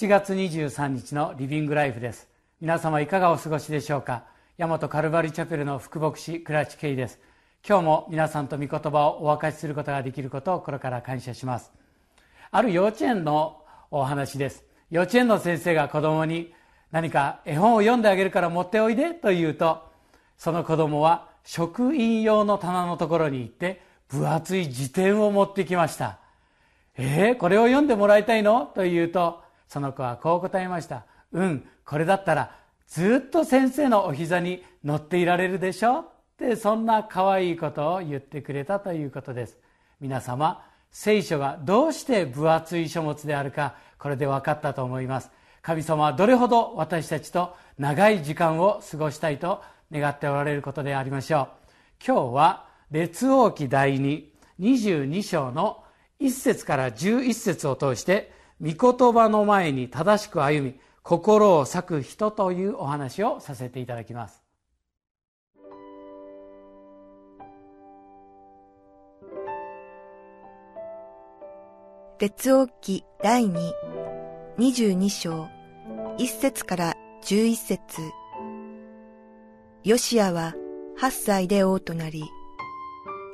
7月23日のリビングライフです。皆様いかがお過ごしでしょうか？大和カルバリチャペルの副牧師倉地圭です。今日も皆さんと御言葉をお分かちすることができることを心から感謝します。ある幼稚園のお話です。幼稚園の先生が子供に何か絵本を読んであげるから持っておいでと言うとその子供は職員用の棚のところに行って分厚い辞典を持ってきましたえー、これを読んでもらいたいの？と言うとその子はこう答えました。うんこれだったらずっと先生のお膝に乗っていられるでしょ？ってそんな可愛いことを言ってくれたということです。皆様聖書がどうして分厚い書物であるかこれで分かったと思います。神様はどれほど私たちと長い時間を過ごしたいと願っておられることでありましょう。今日は列王記第222章の1節から11節を通して御言葉の前に正しく歩み心を咲く人というお話をさせていただきます列王記第2、22章、1節から11節ヨシアは8歳で王となり、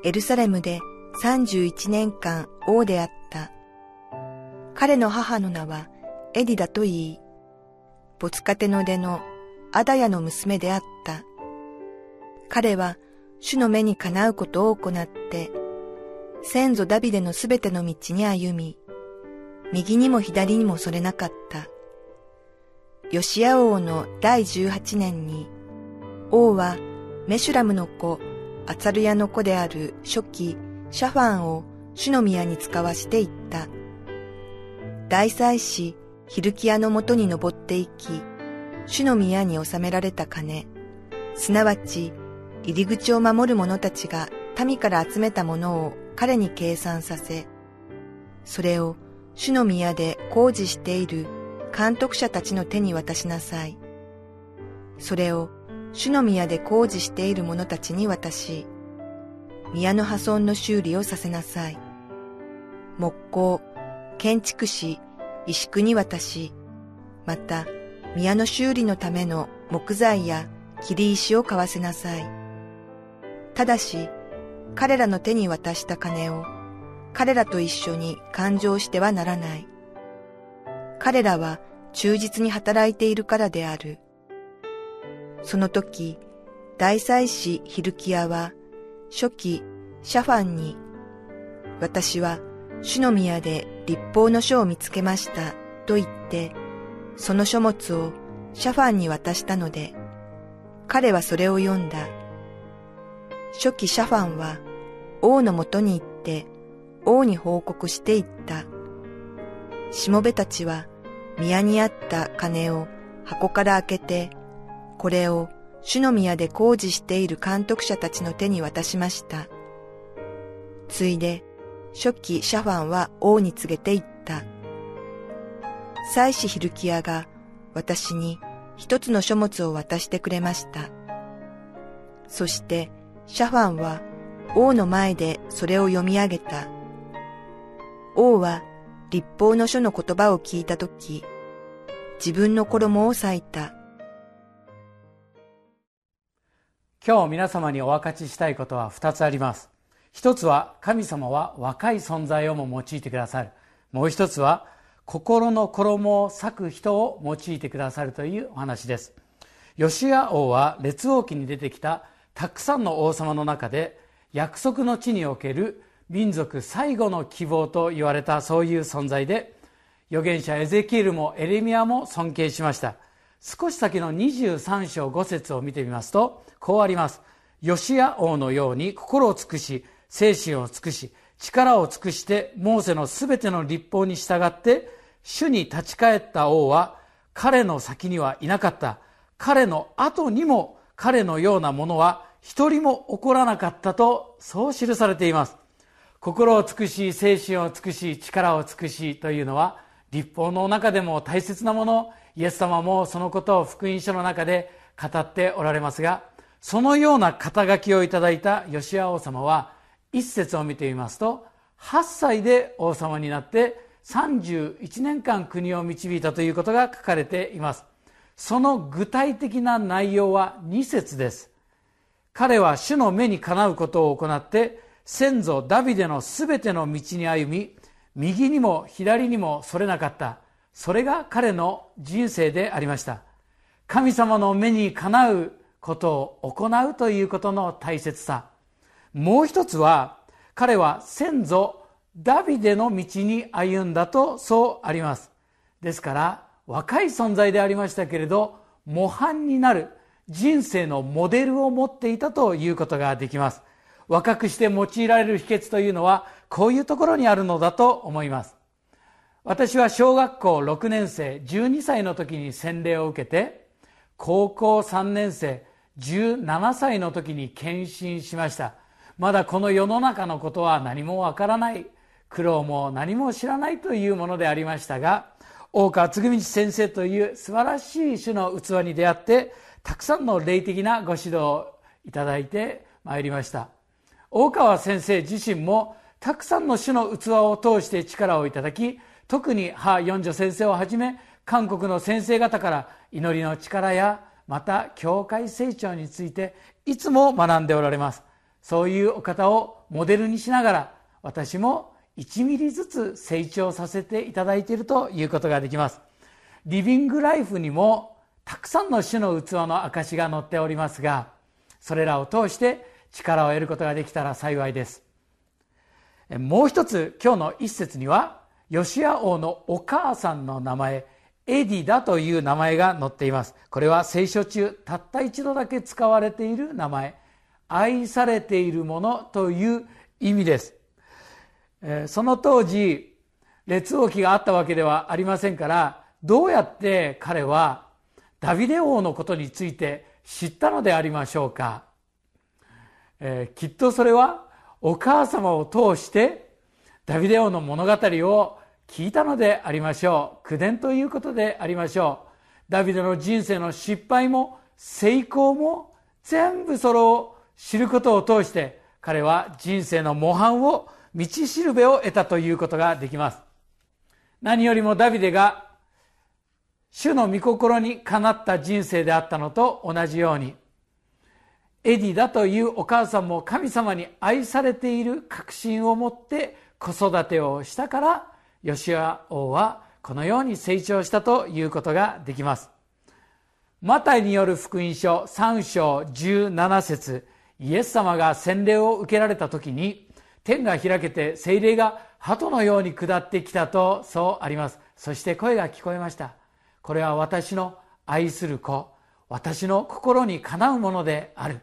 エルサレムで31年間王であった。彼の母の名はエディだと言い、没カテの出のアダヤの娘であった。彼は主の目にかなうことを行って、先祖ダビデのすべての道に歩み、右にも左にもそれなかった。ヨシア王の第十八年に、王はメシュラムの子、アツァルヤの子である初期シャファンを主の宮に使わしていった。大祭司ヒルキアのもとに登っていき、主の宮に収められた金、すなわち入り口を守る者たちが民から集めたものを彼に計算させ、それを主の宮で工事している監督者たちの手に渡しなさい。それを主の宮で工事している者たちに渡し、宮の破損の修理をさせなさい。木工、建築士、石工に渡し、また宮の修理のための木材や切り石を買わせなさい。ただし、彼らの手に渡した金を彼らと一緒に勘定してはならない。彼らは忠実に働いているからである。その時、大祭司ヒルキアは初期シャファンに、私は主の宮で立法の書を見つけましたと言って、その書物をシャファンに渡したので、彼はそれを読んだ。初期シャファンは王のもとに行って王に報告していった。しもべたちは宮にあった金を箱から開けて、これを主の宮で工事している監督者たちの手に渡しました。ついで初期シャファンは王に告げて言った。祭司ヒルキアが私に一つの書物を渡してくれました。そしてシャファンは王の前でそれを読み上げた。王は立法の書の言葉を聞いたとき、自分の衣を裂いた。今日皆様にお分かちしたいことは二つあります。一つは神様は若い存在をも用いてくださる。もう一つは心の衣を裂く人を用いてくださるというお話です。ヨシア王は列王記に出てきたたくさんの王様の中で約束の地における民族最後の希望と言われたそういう存在で預言者エゼキエルもエレミアも尊敬しました。少し先の23章5節を見てみますとこうあります。ヨシア王のように心を尽くし精神を尽くし力を尽くしてモーセのすべての立法に従って主に立ち返った王は彼の先にはいなかった。彼の後にも彼のようなものは一人も起こらなかったとそう記されています。心を尽くし精神を尽くし力を尽くしというのは立法の中でも大切なもの。イエス様もそのことを福音書の中で語っておられますがそのような肩書きをいただいた吉ア王様は一節を見てみますと8歳で王様になって31年間国を導いたということが書かれています。その具体的な内容は2節です。彼は主の目にかなうことを行って先祖ダビデのすべての道に歩み右にも左にもそれなかった。それが彼の人生でありました。神様の目にかなうことを行うということの大切さ。もう一つは彼は先祖ダビデの道に歩んだとそうあります。ですから若い存在でありましたけれど模範になる人生のモデルを持っていたということができます。若くして用いられる秘訣というのはこういうところにあるのだと思います。私は小学校6年生12歳の時に洗礼を受けて高校3年生17歳の時に献身しました。まだこの世の中のことは何もわからない。苦労も何も知らないというものでありましたが大川嗣道先生という素晴らしい種の器に出会ってたくさんの霊的なご指導をいただいてまいりました。大川先生自身もたくさんの種の器を通して力をいただき特に母四女先生をはじめ韓国の先生方から祈りの力やまた教会成長についていつも学んでおられます。そういうお方をモデルにしながら私も1ミリずつ成長させていただいているということができます。リビングライフにもたくさんの種の器の証が載っておりますがそれらを通して力を得ることができたら幸いです。もう一つ今日の一節にはヨシア王のお母さんの名前エディダという名前が載っています。これは聖書中たった一度だけ使われている名前。愛されているものという意味です。その当時列王記があったわけではありませんからどうやって彼はダビデ王のことについて知ったのでありましょうか、えー、きっとそれはお母様を通してダビデ王の物語を聞いたのでありましょう。口伝ということでありましょう。ダビデの人生の失敗も成功も全部それを知ることを通して彼は人生の模範を道しるべを得たということができます。何よりもダビデが主の御心にかなった人生であったのと同じようにエディだというお母さんも神様に愛されている確信を持って子育てをしたからヨシア王はこのように成長したということができます。マタイによる福音書3章17節。イエス様が洗礼を受けられた時に天が開けて精霊が鳩のように下ってきたとそうあります。そして声が聞こえました。これは私の愛する子。私の心にかなうものである。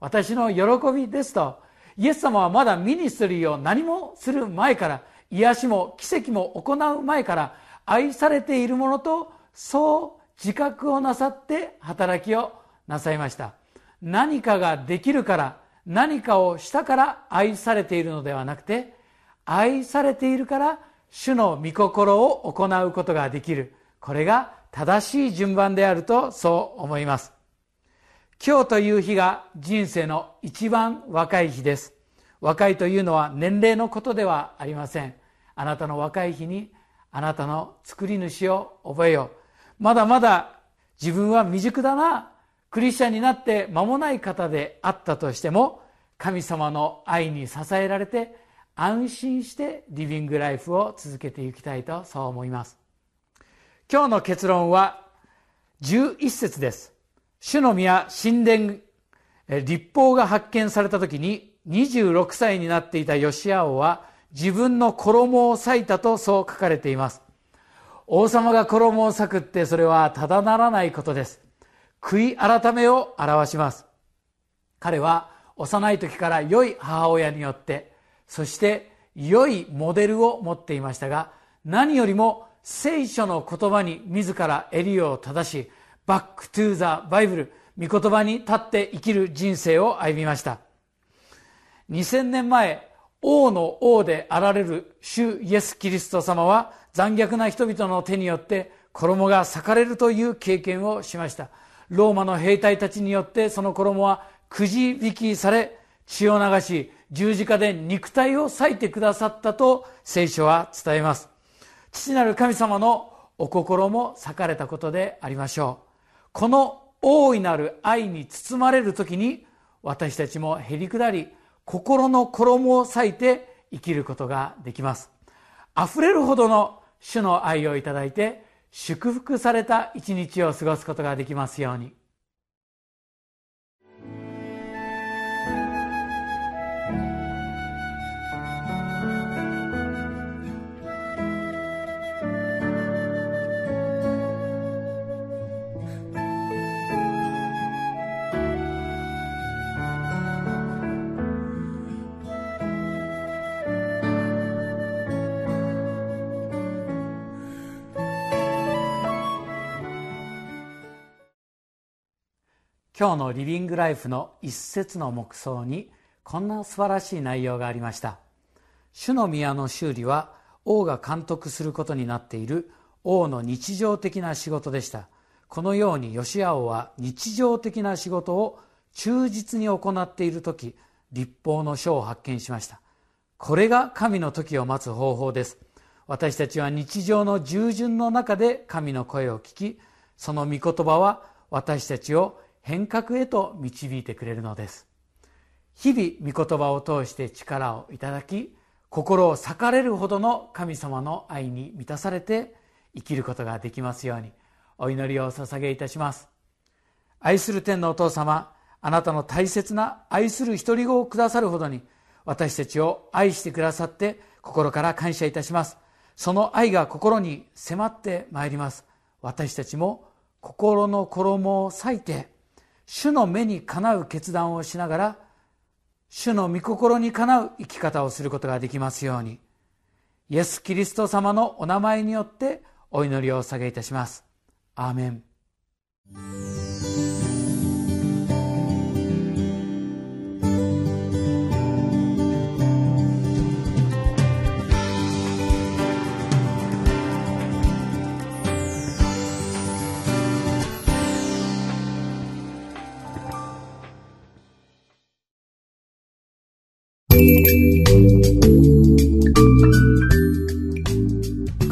私の喜びですと。イエス様はまだミニストリーを何もする前から癒しも奇跡も行う前から愛されているものとそう自覚をなさって働きをなさいました。何かができるから何かをしたから愛されているのではなくて愛されているから主の御心を行うことができる。これが正しい順番であるとそう思います。今日という日が人生の一番若い日です。若いというのは年齢のことではありません。あなたの若い日にあなたの作り主を覚えよう。まだまだ自分は未熟だな。クリスチャンになって間もない方であったとしても神様の愛に支えられて安心してリビングライフを続けていきたいとそう思います。今日の結論は11節です。主の宮神殿立法が発見された時に26歳になっていたヨシア王は自分の衣を裂いたとそう書かれています。王様が衣を裂くってそれはただならないことです。悔い改めを表します。彼は幼い時から良い母親によってそして良いモデルを持っていましたが何よりも聖書の言葉に自ら襟を正し Back to the Bible 御言葉に立って生きる人生を歩みました。2000年前王の王であられる主イエス・キリスト様は残虐な人々の手によって衣が裂かれるという経験をしました。ローマの兵隊たちによってその衣はくじ引きされ血を流し十字架で肉体を裂いてくださったと聖書は伝えます。父なる神様のお心も裂かれたことでありましょう。この大いなる愛に包まれる時に私たちもへりくだり心の衣を裂いて生きることができます。溢れるほどの主の愛をいただいて祝福された一日を過ごすことができますように。今日のリビングライフの一節の目想にこんな素晴らしい内容がありました。主の宮の修理は王が監督することになっている王の日常的な仕事でした。このように吉ア王は日常的な仕事を忠実に行っている時立法の書を発見しました。これが神の時を待つ方法です。私たちは日常の従順の中で神の声を聞きその御言葉は私たちを変革へと導いてくれるのです。日々御言葉を通して力をいただき心を裂かれるほどの神様の愛に満たされて生きることができますようにお祈りを捧げいたします。愛する天のお父様あなたの大切な愛する独り子をくださるほどに私たちを愛してくださって心から感謝いたします。その愛が心に迫ってまいります。私たちも心の衣を裂いて主の目にかなう決断をしながら主の御心にかなう生き方をすることができますようにイエス・キリスト様のお名前によってお祈りをお下げいたします。アーメン。